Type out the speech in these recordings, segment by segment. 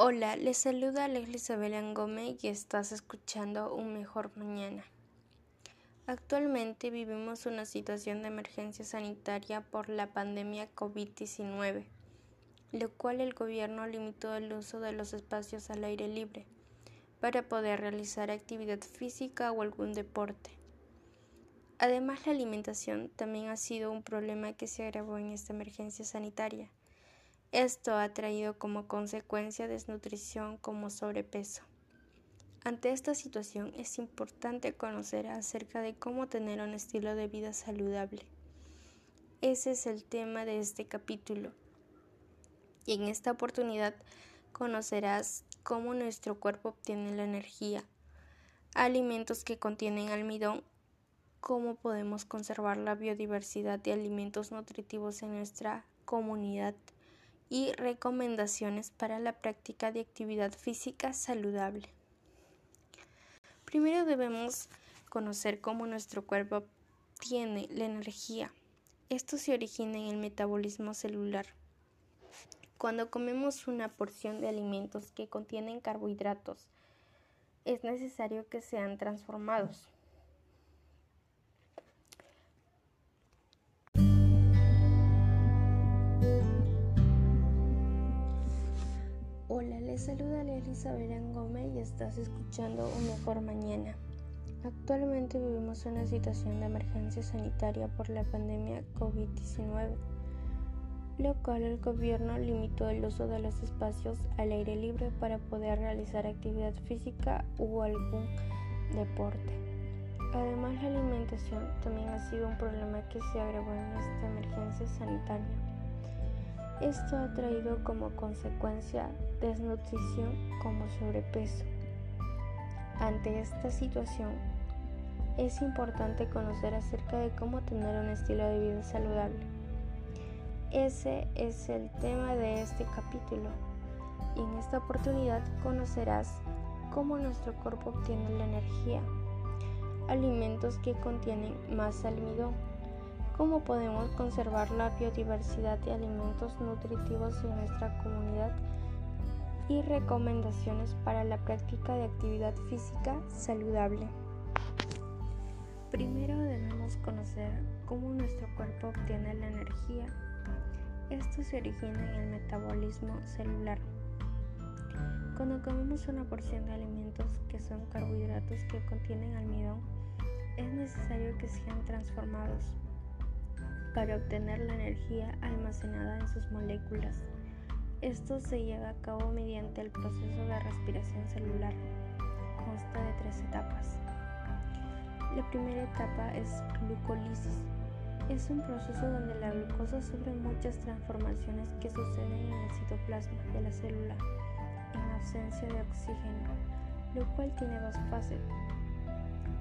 Hola, les saluda Leslie Sabelán Gómez y estás escuchando Un Mejor Mañana. Actualmente vivimos una situación de emergencia sanitaria por la pandemia COVID-19, lo cual el gobierno limitó el uso de los espacios al aire libre para poder realizar actividad física o algún deporte. Además, la alimentación también ha sido un problema que se agravó en esta emergencia sanitaria esto ha traído como consecuencia desnutrición como sobrepeso. Ante esta situación es importante conocer acerca de cómo tener un estilo de vida saludable. Ese es el tema de este capítulo. Y en esta oportunidad conocerás cómo nuestro cuerpo obtiene la energía, alimentos que contienen almidón, cómo podemos conservar la biodiversidad de alimentos nutritivos en nuestra comunidad y recomendaciones para la práctica de actividad física saludable. Primero debemos conocer cómo nuestro cuerpo tiene la energía. Esto se origina en el metabolismo celular. Cuando comemos una porción de alimentos que contienen carbohidratos, es necesario que sean transformados les saluda Elizabeth Gómez y estás escuchando Un Mejor Mañana. Actualmente vivimos una situación de emergencia sanitaria por la pandemia COVID-19, lo cual el gobierno limitó el uso de los espacios al aire libre para poder realizar actividad física u algún deporte. Además, la alimentación también ha sido un problema que se agravó en esta emergencia sanitaria esto ha traído como consecuencia desnutrición como sobrepeso. Ante esta situación, es importante conocer acerca de cómo tener un estilo de vida saludable. Ese es el tema de este capítulo y en esta oportunidad conocerás cómo nuestro cuerpo obtiene la energía, alimentos que contienen más almidón, cómo podemos conservar la biodiversidad de alimentos nutritivos en nuestra comunidad y recomendaciones para la práctica de actividad física saludable. Primero debemos conocer cómo nuestro cuerpo obtiene la energía. Esto se origina en el metabolismo celular. Cuando comemos una porción de alimentos que son carbohidratos que contienen almidón, es necesario que sean transformados para obtener la energía almacenada en sus moléculas. Esto se lleva a cabo mediante el proceso de respiración celular. Consta de tres etapas. La primera etapa es glucólisis. Es un proceso donde la glucosa sufre muchas transformaciones que suceden en el citoplasma de la célula en ausencia de oxígeno, lo cual tiene dos fases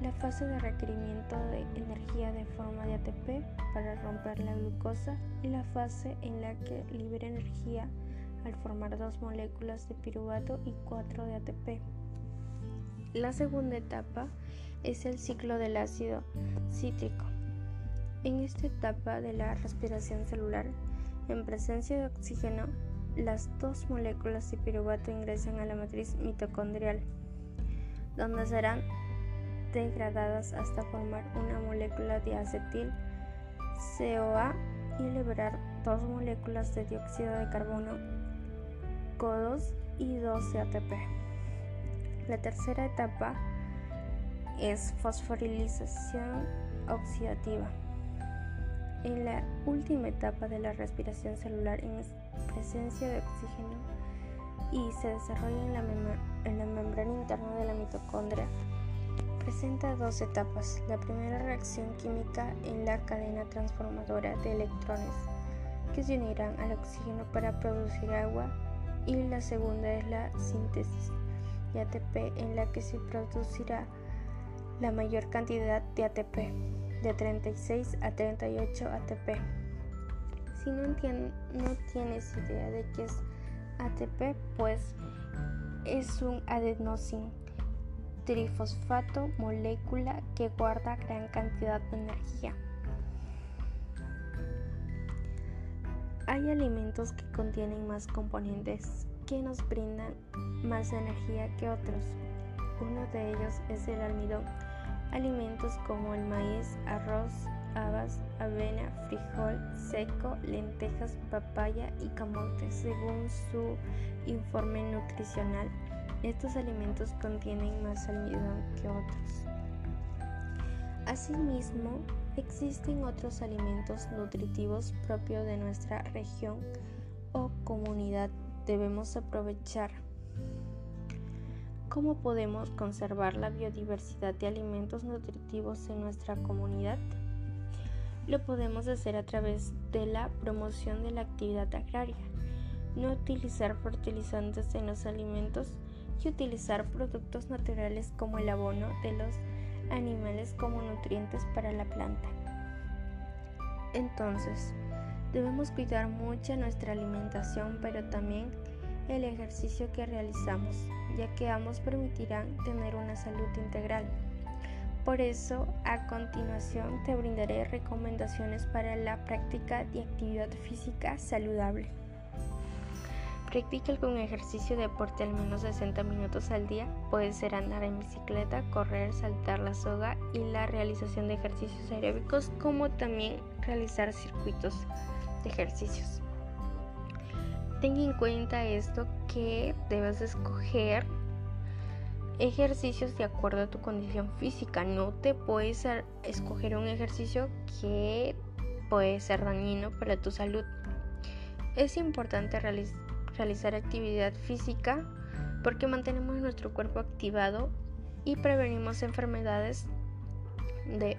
la fase de requerimiento de energía de forma de ATP para romper la glucosa y la fase en la que libera energía al formar dos moléculas de piruvato y cuatro de ATP. La segunda etapa es el ciclo del ácido cítrico. En esta etapa de la respiración celular, en presencia de oxígeno, las dos moléculas de piruvato ingresan a la matriz mitocondrial, donde serán degradadas hasta formar una molécula de acetil COA y liberar dos moléculas de dióxido de carbono CO2 y 2 de ATP. La tercera etapa es fosforilización oxidativa. En la última etapa de la respiración celular en presencia de oxígeno y se desarrolla en la, en la membrana interna de la mitocondria presenta dos etapas. La primera reacción química en la cadena transformadora de electrones que se unirán al oxígeno para producir agua y la segunda es la síntesis de ATP en la que se producirá la mayor cantidad de ATP, de 36 a 38 ATP. Si no, tienes idea de qué es ATP, pues es un adenosín trifosfato, molécula que guarda gran cantidad de energía. Hay alimentos que contienen más componentes que nos brindan más energía que otros. Uno de ellos es el almidón. Alimentos como el maíz, arroz, habas, avena, frijol seco, lentejas, papaya y camote, según su informe nutricional. Estos alimentos contienen más almidón que otros. Asimismo, existen otros alimentos nutritivos propios de nuestra región o comunidad. Debemos aprovechar. ¿Cómo podemos conservar la biodiversidad de alimentos nutritivos en nuestra comunidad? Lo podemos hacer a través de la promoción de la actividad agraria, no utilizar fertilizantes en los alimentos y utilizar productos naturales como el abono de los animales como nutrientes para la planta. Entonces, debemos cuidar mucho nuestra alimentación, pero también el ejercicio que realizamos, ya que ambos permitirán tener una salud integral. Por eso, a continuación te brindaré recomendaciones para la práctica de actividad física saludable. Practica algún ejercicio de deporte al menos 60 minutos al día. Puede ser andar en bicicleta, correr, saltar la soga y la realización de ejercicios aeróbicos, como también realizar circuitos de ejercicios. Ten en cuenta esto que debes escoger ejercicios de acuerdo a tu condición física. No te puedes escoger un ejercicio que puede ser dañino para tu salud. Es importante realizar actividad física porque mantenemos nuestro cuerpo activado y prevenimos enfermedades de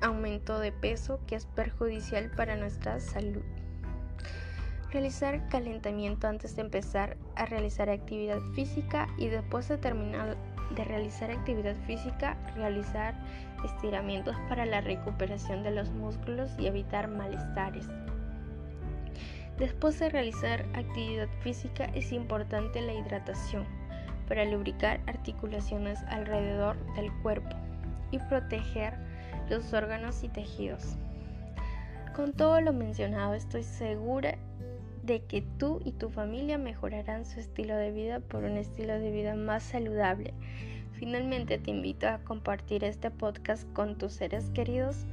aumento de peso que es perjudicial para nuestra salud. Realizar calentamiento antes de empezar a realizar actividad física y después de terminar de realizar actividad física, realizar estiramientos para la recuperación de los músculos y evitar malestares. Después de realizar actividad física es importante la hidratación para lubricar articulaciones alrededor del cuerpo y proteger los órganos y tejidos. Con todo lo mencionado estoy segura de que tú y tu familia mejorarán su estilo de vida por un estilo de vida más saludable. Finalmente te invito a compartir este podcast con tus seres queridos.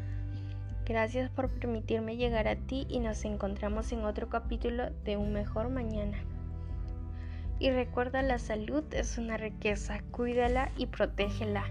Gracias por permitirme llegar a ti y nos encontramos en otro capítulo de Un Mejor Mañana. Y recuerda, la salud es una riqueza, cuídala y protégela.